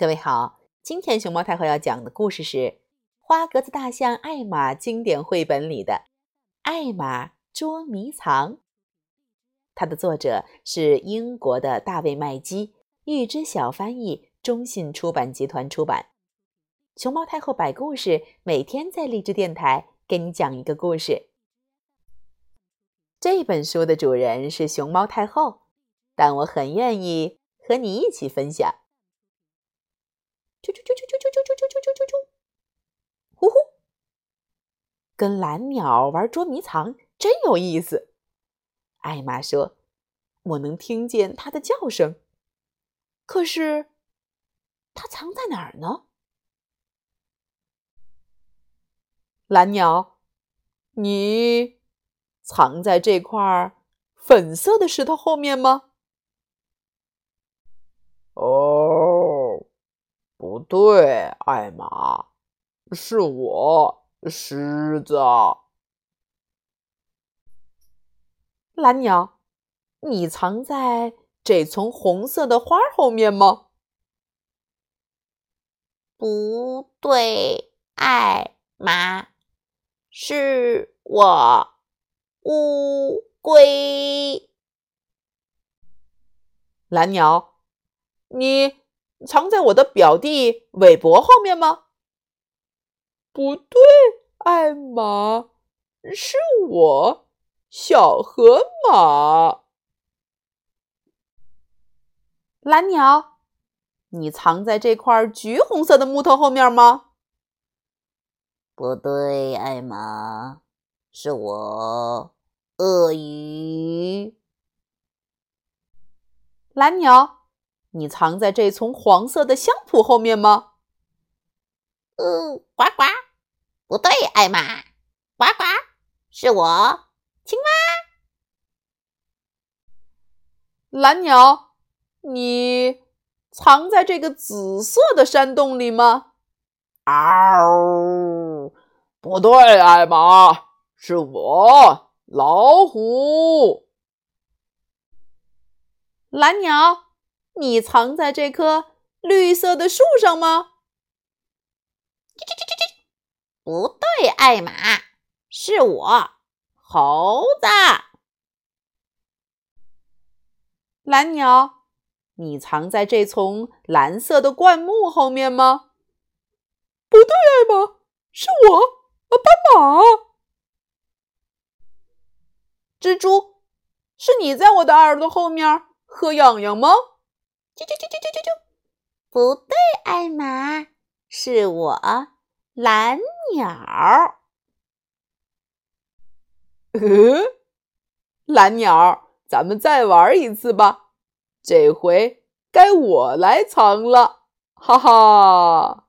各位好，今天熊猫太后要讲的故事是《花格子大象艾玛》经典绘本里的《艾玛捉迷藏》。它的作者是英国的大卫·麦基，一只小翻译，中信出版集团出版。熊猫太后摆故事，每天在励志电台给你讲一个故事。这本书的主人是熊猫太后，但我很愿意和你一起分享。啾啾啾啾啾啾啾啾啾啾啾啾！呼呼，跟蓝鸟玩捉迷藏真有意思。艾玛说：“我能听见它的叫声，可是它藏在哪儿呢？”蓝鸟，你藏在这块粉色的石头后面吗？哦。不对，艾玛，是我，狮子。蓝鸟，你藏在这丛红色的花后面吗？不对，艾玛，是我，乌龟。蓝鸟，你。藏在我的表弟韦伯后面吗？不对，艾玛，是我，小河马。蓝鸟，你藏在这块橘红色的木头后面吗？不对，艾玛，是我，鳄鱼。蓝鸟。你藏在这丛黄色的香蒲后面吗？呃，呱呱，不对，艾玛，呱呱，是我，青蛙。蓝鸟，你藏在这个紫色的山洞里吗？嗷，不对，艾玛，是我，老虎。蓝鸟。你藏在这棵绿色的树上吗？不对，艾玛，是我，猴子。蓝鸟，你藏在这丛蓝色的灌木后面吗？不对，艾玛，是我，斑马。蜘蛛，是你在我的耳朵后面喝痒痒吗？啾啾啾啾啾啾啾！不对，艾玛，是我，蓝鸟。呃，蓝鸟，咱们再玩一次吧，这回该我来藏了，哈哈。